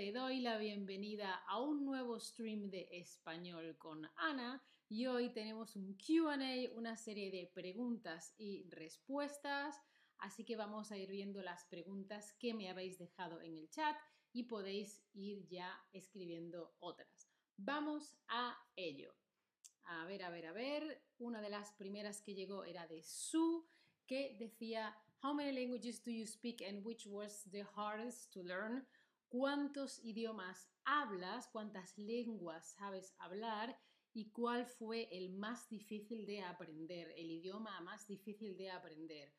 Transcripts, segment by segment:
Te doy la bienvenida a un nuevo stream de español con Ana y hoy tenemos un QA, una serie de preguntas y respuestas, así que vamos a ir viendo las preguntas que me habéis dejado en el chat y podéis ir ya escribiendo otras. Vamos a ello. A ver, a ver, a ver. Una de las primeras que llegó era de Su, que decía, How many languages do you speak and which was the hardest to learn? ¿Cuántos idiomas hablas? ¿Cuántas lenguas sabes hablar? ¿Y cuál fue el más difícil de aprender? El idioma más difícil de aprender.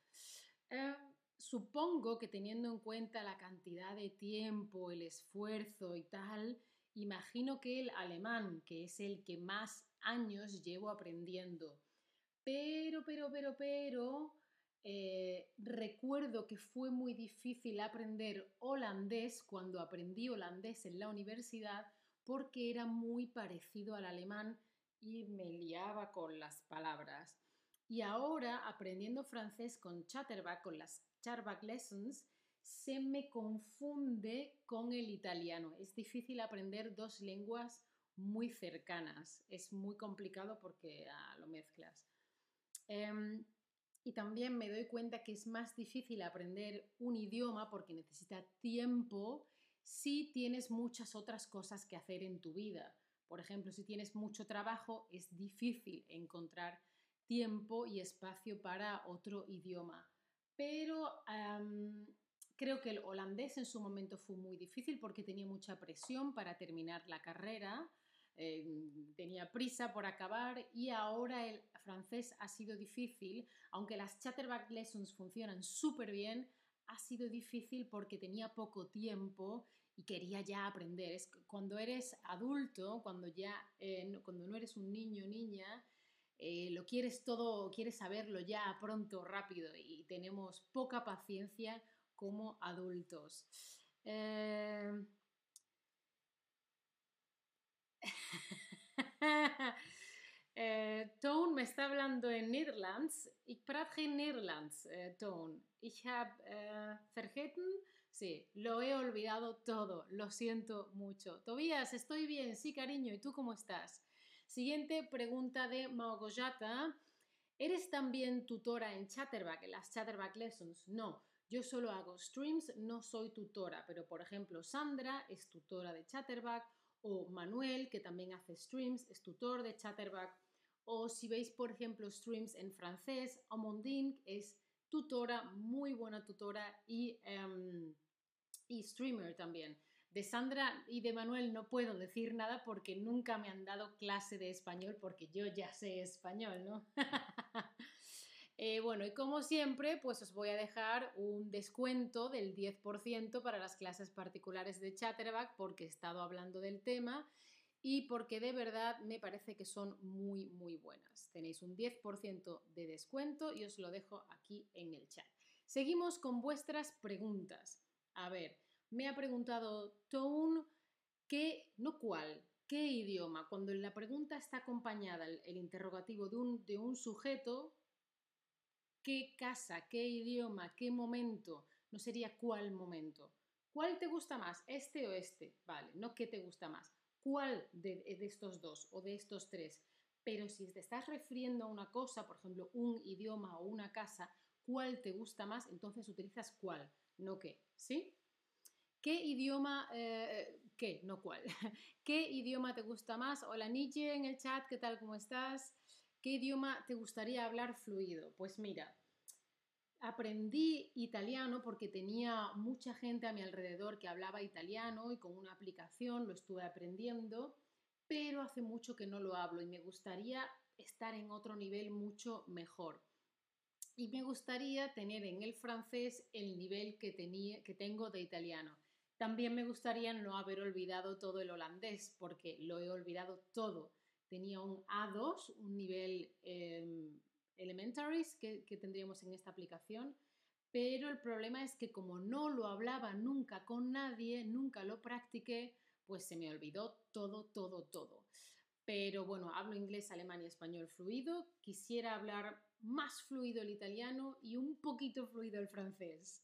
Eh, supongo que teniendo en cuenta la cantidad de tiempo, el esfuerzo y tal, imagino que el alemán, que es el que más años llevo aprendiendo. Pero, pero, pero, pero, eh, recuerdo que fue muy difícil aprender holandés cuando aprendí holandés en la universidad porque era muy parecido al alemán y me liaba con las palabras. Y ahora, aprendiendo francés con Chatterback, con las Chatterback Lessons, se me confunde con el italiano. Es difícil aprender dos lenguas muy cercanas. Es muy complicado porque ah, lo mezclas. Em, y también me doy cuenta que es más difícil aprender un idioma porque necesita tiempo si tienes muchas otras cosas que hacer en tu vida. Por ejemplo, si tienes mucho trabajo, es difícil encontrar tiempo y espacio para otro idioma. Pero creo que el holandés en su momento fue muy difícil porque tenía mucha presión para terminar la carrera eh, tenía prisa por acabar y ahora el francés ha sido difícil, aunque las Chatterback Lessons funcionan súper bien, ha sido difícil porque tenía poco tiempo y quería ya aprender. Es cuando eres adulto, cuando ya eh, cuando no eres un niño o niña, eh, lo quieres todo, quieres saberlo ya pronto, rápido y tenemos poca paciencia como adultos. Eh, Toon me está hablando en Nederlands. Ik praat geen Nederlands, uh, Toon. Ich vergeten. Sí, lo he olvidado todo. Lo siento mucho. Tobías, estoy bien. Sí, cariño. ¿Y tú cómo estás? Siguiente pregunta de Magoyata. ¿Eres también tutora en Chatterback, en las Chatterback Lessons? No. Yo solo hago streams, no soy tutora, pero por ejemplo Sandra es tutora de Chatterback o Manuel, que también hace streams, es tutor de Chatterback, o si veis, por ejemplo, streams en francés, Amandine es tutora, muy buena tutora y, em, y streamer también. De Sandra y de Manuel no puedo decir nada porque nunca me han dado clase de español porque yo ya sé español, ¿no? Eh, bueno, y como siempre, pues os voy a dejar un descuento del 10% para las clases particulares de Chatterback porque he estado hablando del tema y porque de verdad me parece que son muy, muy buenas. Tenéis un 10% de descuento y os lo dejo aquí en el chat. Seguimos con vuestras preguntas. A ver, me ha preguntado Tone qué, no cuál, qué idioma. Cuando la pregunta está acompañada, el, interrogativo de un, de un sujeto, qué casa, qué idioma, qué momento, no sería cuál momento. ¿Cuál te gusta más, este o este? Vale, no qué te gusta más. ¿Cuál de, estos dos o de estos tres? Pero si te estás refiriendo a una cosa, por ejemplo, un idioma o una casa, ¿cuál te gusta más? Entonces utilizas cuál, no qué, ¿sí? ¿Qué idioma, eh, qué, no cuál? ¿Qué idioma te gusta más? Hola Nietzsche en el chat, ¿qué tal? ¿Cómo estás? ¿Qué idioma te gustaría hablar fluido? Pues mira, aprendí italiano porque tenía mucha gente a mi alrededor que hablaba italiano y con una aplicación lo estuve aprendiendo, pero hace mucho que no lo hablo y me gustaría estar en otro nivel mucho mejor. Y me gustaría tener en el francés el nivel que, tenía, que tengo de italiano. También me gustaría no haber olvidado todo el holandés, porque lo he olvidado todo tenía un A2, un nivel eh, elementaries que, tendríamos en esta aplicación, pero el problema es que como no lo hablaba nunca con nadie, nunca lo practiqué, pues se me olvidó todo, todo, todo. Pero bueno, hablo inglés, alemán y español fluido. Quisiera hablar más fluido el italiano y un poquito fluido el francés.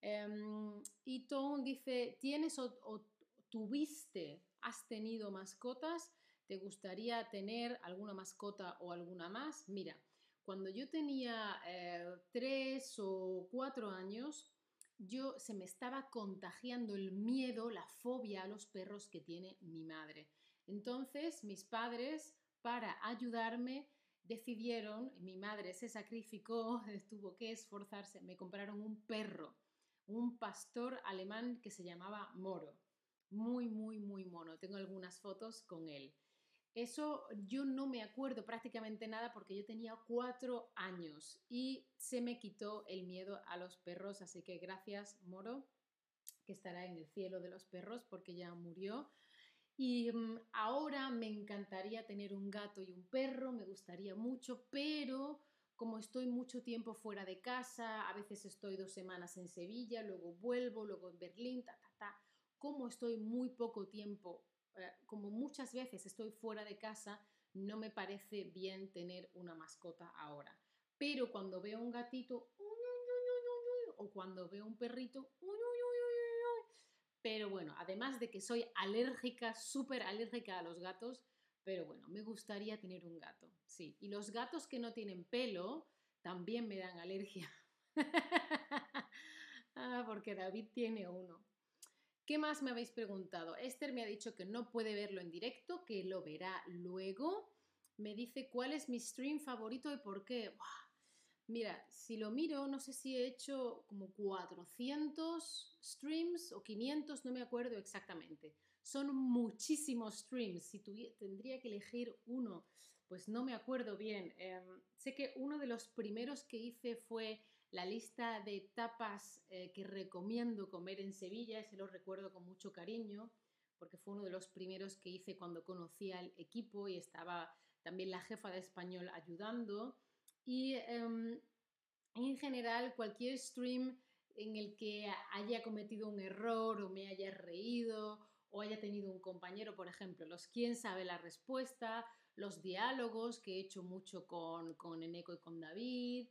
Em, y Tone dice, ¿tienes o tuviste, has tenido mascotas? ¿Te gustaría tener alguna mascota o alguna más? Mira, cuando yo tenía eh, tres o cuatro años, yo se me estaba contagiando el miedo, la fobia a los perros que tiene mi madre. Entonces, mis padres, para ayudarme, decidieron, mi madre se sacrificó, tuvo que esforzarse, me compraron un perro, un pastor alemán que se llamaba Moro. Muy, muy, muy mono. Tengo algunas fotos con él. Eso yo no me acuerdo prácticamente nada porque yo tenía cuatro años y se me quitó el miedo a los perros, así que gracias Moro, que estará en el cielo de los perros porque ya murió. Y mm, ahora me encantaría tener un gato y un perro, me gustaría mucho, pero como estoy mucho tiempo fuera de casa, a veces estoy dos semanas en Sevilla, luego vuelvo, luego en Berlín, ta, ta, ta, como estoy muy poco tiempo como muchas veces estoy fuera de casa, no me parece bien tener una mascota ahora. Pero cuando veo un gatito, o cuando veo un perrito, pero bueno, además de que soy alérgica, súper alérgica a los gatos, pero bueno, me gustaría tener un gato, sí. Y los gatos que no tienen pelo también me dan alergia. ah, porque David tiene uno. ¿Qué más me habéis preguntado? Esther me ha dicho que no puede verlo en directo, que lo verá luego. Me dice cuál es mi stream favorito y por qué. Mira, si lo miro, no sé si he hecho como 400 streams o 500, no me acuerdo exactamente. Son muchísimos streams. Si tendría que elegir uno, pues no me acuerdo bien. Em, sé que uno de los primeros que hice fue la lista de tapas eh, que recomiendo comer en Sevilla, ese lo recuerdo con mucho cariño, porque fue uno de los primeros que hice cuando conocí al equipo y estaba también la jefa de español ayudando. Y em, en general, cualquier stream en el que haya cometido un error o me haya reído o haya tenido un compañero, por ejemplo, los quién sabe la respuesta, los diálogos que he hecho mucho con, con Eneco y con David,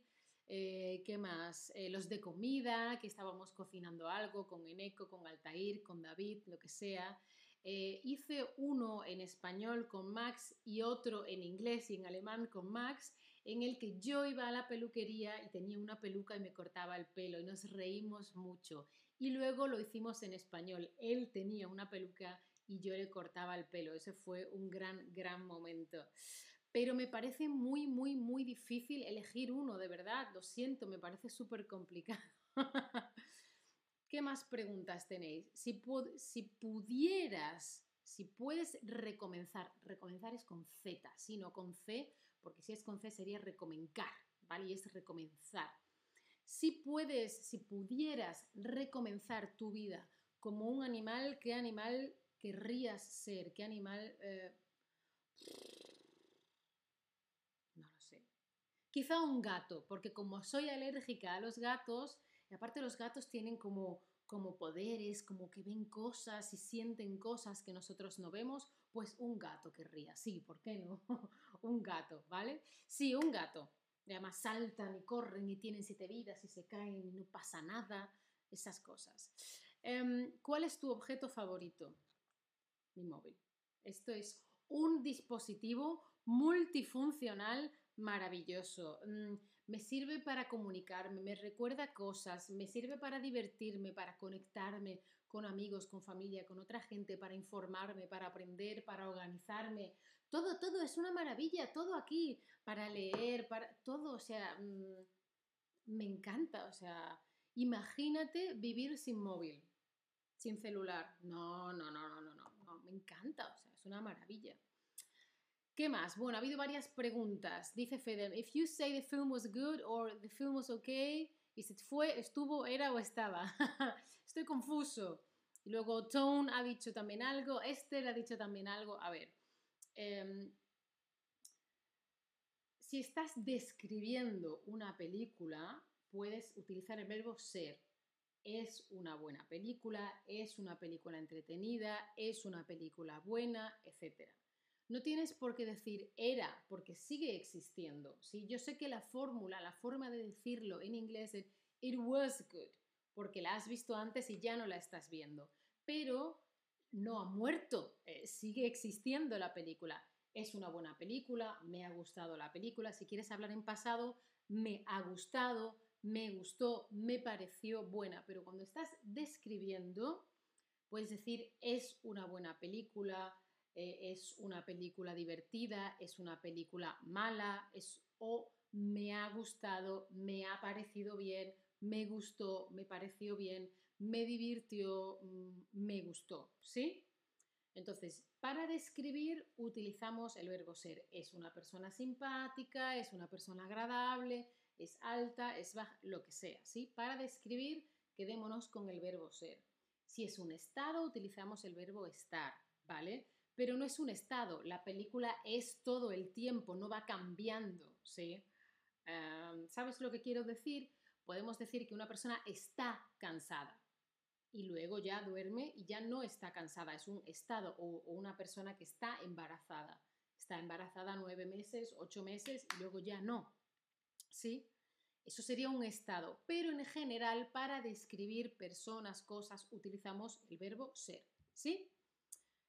eh, ¿Qué más? Eh, los de comida, que estábamos cocinando algo con Eneco, con Altair, con David, lo que sea. Eh, hice uno en español con Max y otro en inglés y en alemán con Max, en el que yo iba a la peluquería y tenía una peluca y me cortaba el pelo y nos reímos mucho. Y luego lo hicimos en español. Él tenía una peluca y yo le cortaba el pelo. Ese fue un gran, gran momento pero me parece muy, muy, muy difícil elegir uno, de verdad, lo siento, me parece súper complicado. ¿Qué más preguntas tenéis? Si, si pudieras, si puedes recomenzar, recomenzar es con Z, sino con C, porque si es con C sería recomenzar, ¿vale? Y es recomenzar. Si puedes, si pudieras recomenzar tu vida como un animal, ¿qué animal querrías ser? ¿Qué animal... Eh, no lo sé. Quizá un gato, porque como soy alérgica a los gatos, y aparte los gatos tienen como, como poderes, como que ven cosas y sienten cosas que nosotros no vemos, pues un gato querría. Sí, ¿por qué no? un gato, ¿vale? Sí, un gato. Además saltan y corren y tienen siete vidas y se caen y no pasa nada. Esas cosas. Em, ¿Cuál es tu objeto favorito? Mi móvil. Esto es un dispositivo multifuncional maravilloso. Mm, me sirve para comunicarme, me recuerda cosas, me sirve para divertirme, para conectarme con amigos, con familia, con otra gente, para informarme, para aprender, para organizarme. Todo, todo es una maravilla, todo aquí, para leer, para todo, o sea, mm, me encanta, o sea, imagínate vivir sin móvil, sin celular. No, no, no, no, no, no, no, me encanta, o sea, es una maravilla. ¿Qué más? Bueno, ha habido varias preguntas. Dice Fedem, if you say the film was good or the film was okay, y si fue, estuvo, era o estaba. Estoy confuso. Y luego Tone ha dicho también algo, Esther ha dicho también algo. A ver, em, si estás describiendo una película, puedes utilizar el verbo ser. Es una buena película, es una película entretenida, es una película buena, etcétera. No tienes por qué decir era, porque sigue existiendo. ¿sí? Yo sé que la fórmula, la forma de decirlo en inglés es it was good. porque la has visto antes y ya no la estás viendo. Pero no ha muerto, eh, sigue existiendo la película. Es una buena película, me ha gustado la película. Si quieres hablar en pasado, me ha gustado, me gustó, me pareció buena. Pero cuando estás describiendo, puedes decir es una buena película, eh, es una película divertida, es una película mala, es o me ha gustado, me ha parecido bien, me gustó, me pareció bien, me divirtió, mm, me gustó, ¿sí? Entonces, para describir utilizamos el verbo ser. Es una persona simpática, es una persona agradable, es alta, es baja, lo que sea, ¿sí? Para describir, quedémonos con el verbo ser. Si es un estado, utilizamos el verbo estar, ¿vale? Pero no es un estado, la película es todo el tiempo, no va cambiando, ¿sí? ¿Sabes lo que quiero decir? Podemos decir que una persona está cansada y luego ya duerme y ya no está cansada, es un estado o, una persona que está embarazada. Está embarazada nueve meses, ocho meses y luego ya no. ¿Sí? Eso sería un estado, pero en general para describir personas, cosas, utilizamos el verbo ser. ¿Sí?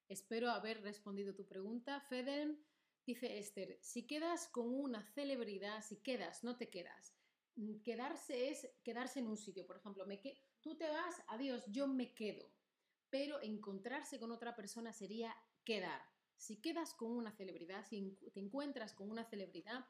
Espero haber respondido tu pregunta. Fedel, dice Esther, si quedas con una celebridad, si quedas, no te quedas. Mm, quedarse es quedarse en un sitio, por ejemplo, me que tú te vas, adiós, yo me quedo. Pero encontrarse con otra persona sería quedar. Si quedas con una celebridad, si te encuentras con una celebridad,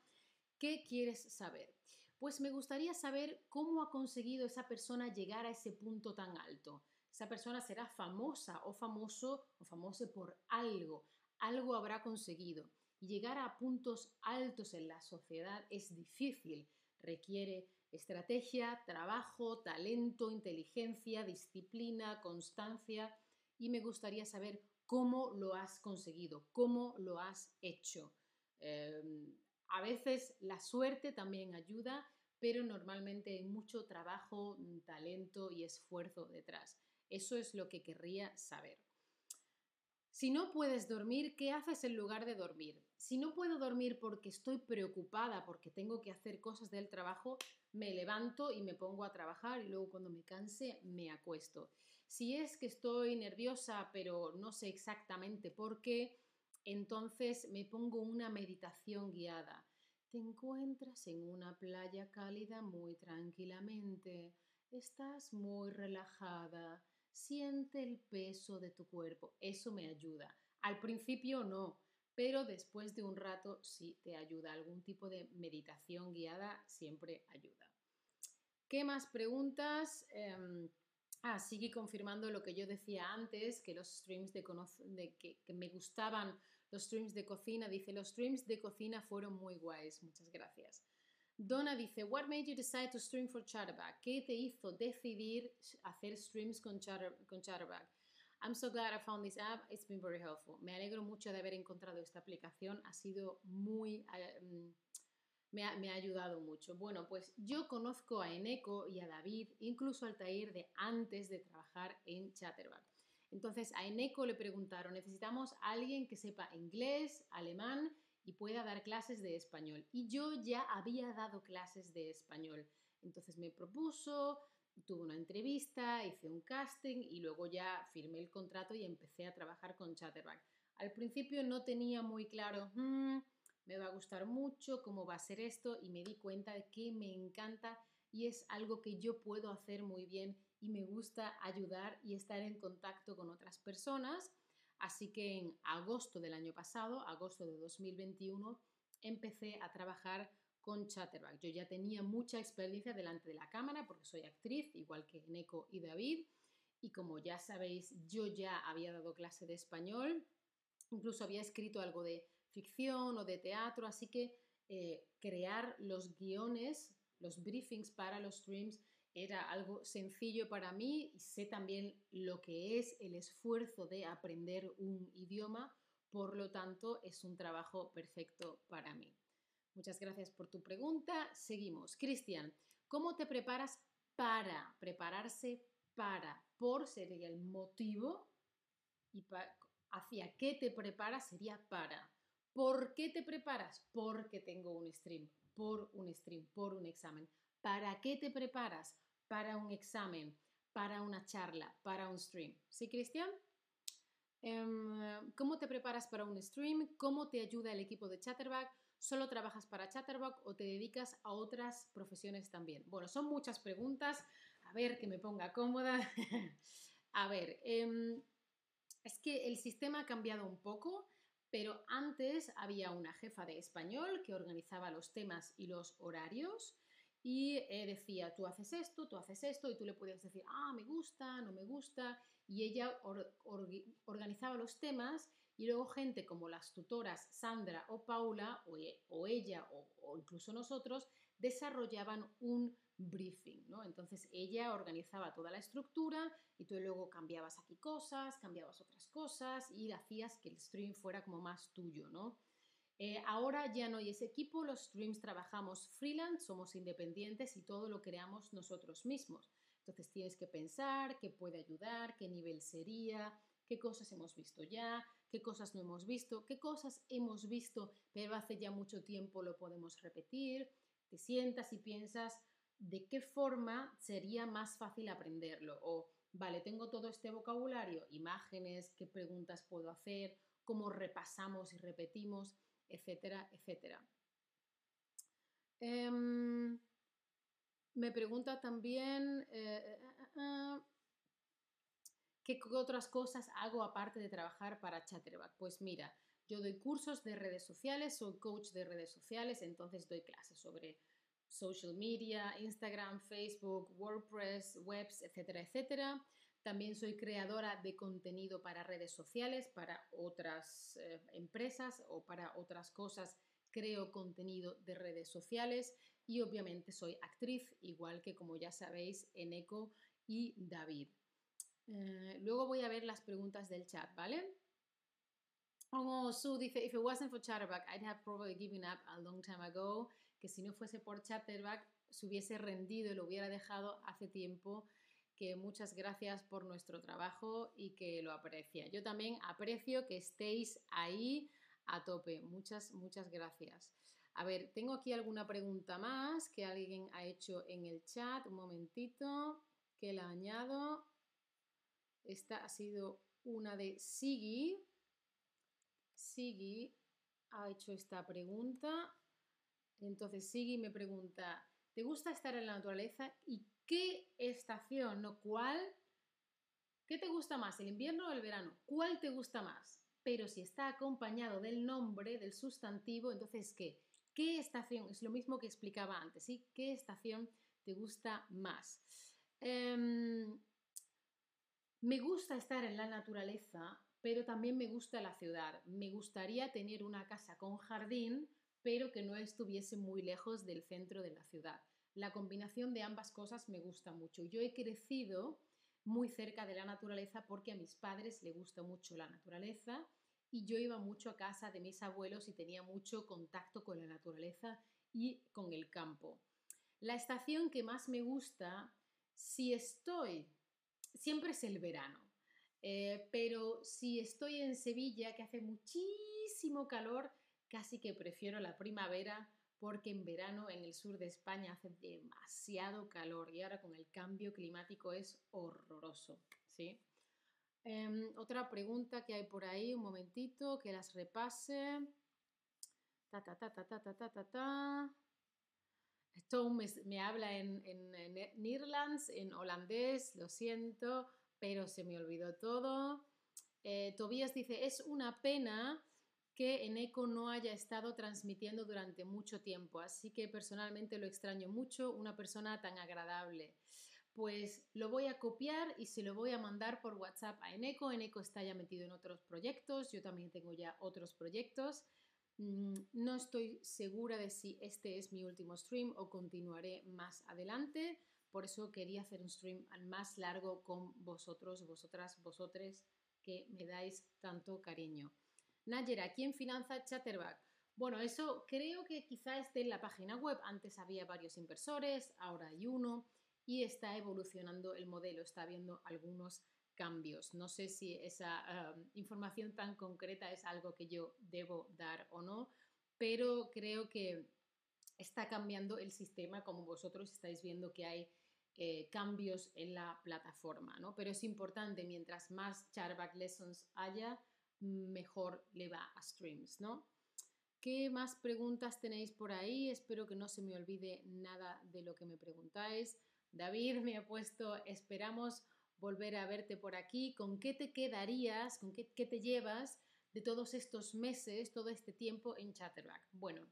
¿qué quieres saber? Pues me gustaría saber cómo ha conseguido esa persona llegar a ese punto tan alto. Esa persona será famosa o famoso o famoso por algo. Algo habrá conseguido. Llegar a puntos altos en la sociedad es difícil. Requiere estrategia, trabajo, talento, inteligencia, disciplina, constancia. Y me gustaría saber cómo lo has conseguido, cómo lo has hecho. Em, a veces la suerte también ayuda, pero normalmente hay mucho trabajo, talento y esfuerzo detrás. Eso es lo que querría saber. Si no puedes dormir, ¿qué haces en lugar de dormir? Si no puedo dormir porque estoy preocupada, porque tengo que hacer cosas del trabajo, me levanto y me pongo a trabajar y luego cuando me canse me acuesto. Si es que estoy nerviosa pero no sé exactamente por qué, entonces me pongo una meditación guiada. Te encuentras en una playa cálida muy tranquilamente. Estás muy relajada. Siente el peso de tu cuerpo. Eso me ayuda. Al principio no, pero después de un rato sí te ayuda. Algún tipo de meditación guiada siempre ayuda. ¿Qué más preguntas? Em, ah, sigue confirmando lo que yo decía antes, que los streams de, de que, que me gustaban los streams de cocina. Dice, los streams de cocina fueron muy guays. Muchas gracias. Donna dice, What made you decide to stream for Chatterback? ¿Qué te hizo decidir hacer streams con, con Chatterback? I'm so glad I found this app. It's been very helpful. Me alegro mucho de haber encontrado esta aplicación. Ha sido muy... Eh, me, ha, me, ha, ayudado mucho. Bueno, pues yo conozco a Eneco y a David, incluso al Tair de antes de trabajar en Chatterback. Entonces a Eneco le preguntaron, necesitamos a alguien que sepa inglés, alemán y pueda dar clases de español. Y yo ya había dado clases de español. Entonces me propuso, tuve una entrevista, hice un casting y luego ya firmé el contrato y empecé a trabajar con Chatterback. Al principio no tenía muy claro, hmm, me va a gustar mucho, cómo va a ser esto y me di cuenta de que me encanta y es algo que yo puedo hacer muy bien y me gusta ayudar y estar en contacto con otras personas. Así que en agosto del año pasado, agosto de 2021, empecé a trabajar con Chatterback. Yo ya tenía mucha experiencia delante de la cámara porque soy actriz, igual que Neko y David. Y como ya sabéis, yo ya había dado clase de español, incluso había escrito algo de ficción o de teatro, así que eh, crear los guiones, los briefings para los streams era algo sencillo para mí y sé también lo que es el esfuerzo de aprender un idioma, por lo tanto es un trabajo perfecto para mí. Muchas gracias por tu pregunta. Seguimos. Cristian, ¿cómo te preparas para? Prepararse para. Por sería el motivo y hacia qué te preparas sería para. ¿Por qué te preparas? Porque tengo un stream, por un stream, por un examen. ¿Para qué te preparas? Para un examen. para una charla, para un stream. ¿Sí, Cristian? Em, ¿Cómo te preparas para un stream? ¿Cómo te ayuda el equipo de Chatterback? ¿Solo trabajas para Chatterback o te dedicas a otras profesiones también? Bueno, son muchas preguntas. A ver, que me ponga cómoda. a ver, em, es que el sistema ha cambiado un poco, pero antes había una jefa de español que organizaba los temas y los horarios y eh, decía, tú haces esto, tú haces esto, y tú le podías decir, ah, me gusta, no me gusta, y ella organizaba los temas y luego gente como las tutoras Sandra o Paula, o, e, ella, o, incluso nosotros, desarrollaban un briefing, ¿no? Entonces ella organizaba toda la estructura y tú luego cambiabas aquí cosas, cambiabas otras cosas y hacías que el stream fuera como más tuyo, ¿no? Eh, ahora ya no hay ese equipo, los streams trabajamos freelance, somos independientes y todo lo creamos nosotros mismos. Entonces tienes que pensar qué puede ayudar, qué nivel sería, qué cosas hemos visto ya, qué cosas no hemos visto, qué cosas hemos visto pero hace ya mucho tiempo lo podemos repetir. Te sientas y piensas de qué forma sería más fácil aprenderlo o, vale, tengo todo este vocabulario, imágenes, qué preguntas puedo hacer, cómo repasamos y repetimos etcétera, etcétera. Em, me pregunta también eh, eh, eh, qué otras cosas hago aparte de trabajar para Chatterback. Pues mira, yo doy cursos de redes sociales, soy coach de redes sociales, entonces doy clases sobre social media, Instagram, Facebook, WordPress, webs, etcétera, etcétera. También soy creadora de contenido para redes sociales, para otras eh, empresas o para otras cosas. Creo contenido de redes sociales y obviamente soy actriz, igual que como ya sabéis, Eneco y David. Eh, luego voy a ver las preguntas del chat, ¿vale? Oh, Sue dice, if it wasn't for Chatterback, I'd have probably given up a long time ago. Que si no fuese por Chatterback, se hubiese rendido y lo hubiera dejado hace tiempo que muchas gracias por nuestro trabajo y que lo aprecia. Yo también aprecio que estéis ahí a tope. Muchas, muchas gracias. A ver, tengo aquí alguna pregunta más que alguien ha hecho en el chat. Un momentito, que la añado. Esta ha sido una de Sigi. Sigi ha hecho esta pregunta. Entonces Sigi me pregunta, ¿te gusta estar en la naturaleza y ¿Qué estación, no cuál? ¿Qué te gusta más, el invierno o el verano? ¿Cuál te gusta más? Pero si está acompañado del nombre, del sustantivo, entonces ¿qué? ¿Qué estación? Es lo mismo que explicaba antes, ¿sí? ¿Qué estación te gusta más? Em, me gusta estar en la naturaleza, pero también me gusta la ciudad. Me gustaría tener una casa con jardín, pero que no estuviese muy lejos del centro de la ciudad la combinación de ambas cosas me gusta mucho. Yo he crecido muy cerca de la naturaleza porque a mis padres les gusta mucho la naturaleza y yo iba mucho a casa de mis abuelos y tenía mucho contacto con la naturaleza y con el campo. La estación que más me gusta, si estoy, siempre es el verano, eh, pero si estoy en Sevilla, que hace muchísimo calor, casi que prefiero la primavera porque en verano en el sur de España hace demasiado calor y ahora con el cambio climático es horroroso, ¿sí? Em, otra pregunta que hay por ahí, un momentito, que las repase. Ta, ta, ta, ta, ta, ta, ta, ta, ta. Esto me, habla en, en, en en holandés, lo siento, pero se me olvidó todo. Eh, Tobías dice, es una pena que en ECO no haya estado transmitiendo durante mucho tiempo, así que personalmente lo extraño mucho, una persona tan agradable. Pues lo voy a copiar y se lo voy a mandar por WhatsApp a Eneco. Eneco está ya metido en otros proyectos, yo también tengo ya otros proyectos. Mm, no estoy segura de si este es mi último stream o continuaré más adelante. Por eso quería hacer un stream más largo con vosotros, vosotras, vosotres, que me dais tanto cariño. Nayera, ¿quién finanza Chatterback? Bueno, eso creo que quizá esté en la página web. Antes había varios inversores, ahora hay uno y está evolucionando el modelo, está habiendo algunos cambios. No sé si esa um, información tan concreta es algo que yo debo dar o no, pero creo que está cambiando el sistema como vosotros estáis viendo que hay eh, cambios en la plataforma, ¿no? Pero es importante, mientras más charback lessons haya, mejor le va a streams, ¿no? ¿Qué más preguntas tenéis por ahí? Espero que no se me olvide nada de lo que me preguntáis. David me ha puesto, esperamos volver a verte por aquí. ¿Con qué te quedarías? ¿Con qué, te llevas de todos estos meses, todo este tiempo en Chatterback? Bueno,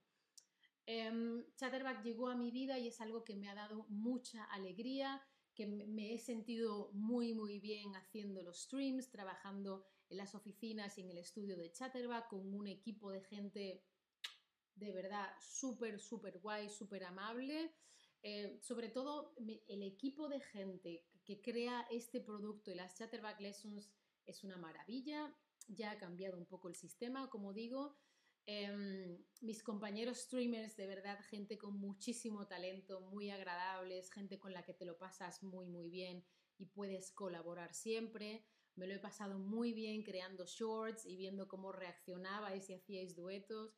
em, Chatterback llegó a mi vida y es algo que me ha dado mucha alegría, que me he sentido muy, muy bien haciendo los streams, trabajando en las oficinas y en el estudio de Chatterback con un equipo de gente de verdad súper, súper guay, súper amable. Eh, sobre todo el equipo de gente que crea este producto y las Chatterback Lessons es una maravilla. Ya ha cambiado un poco el sistema, como digo. Em, mis compañeros streamers, de verdad, gente con muchísimo talento, muy agradables, gente con la que te lo pasas muy, muy bien y puedes colaborar siempre. Me lo he pasado muy bien creando shorts y viendo cómo reaccionabais y hacíais duetos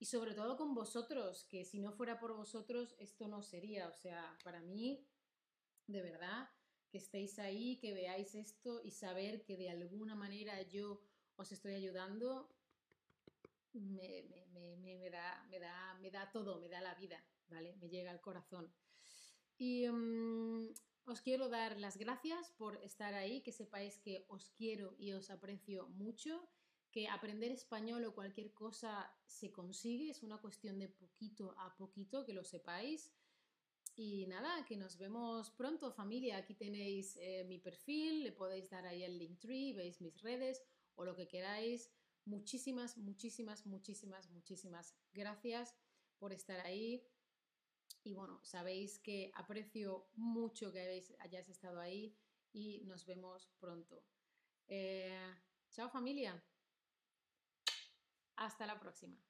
y sobre todo con vosotros, que si no fuera por vosotros esto no sería, o sea, para mí, de verdad, que estéis ahí, que veáis esto y saber que de alguna manera yo os estoy ayudando, me, da, me, da, me da todo, me da la vida, ¿vale? Me llega al corazón. Y mm, os quiero dar las gracias por estar ahí, que sepáis que os quiero y os aprecio mucho que aprender español o cualquier cosa se consigue, es una cuestión de poquito a poquito, que lo sepáis. Y nada, que nos vemos pronto familia. Aquí tenéis eh, mi perfil, le podéis dar ahí el link tree, veis mis redes o lo que queráis. Muchísimas, muchísimas, muchísimas, muchísimas gracias por estar ahí. Y bueno, sabéis que aprecio mucho que hayáis estado ahí y nos vemos pronto. Eh, chao familia. Hasta la próxima.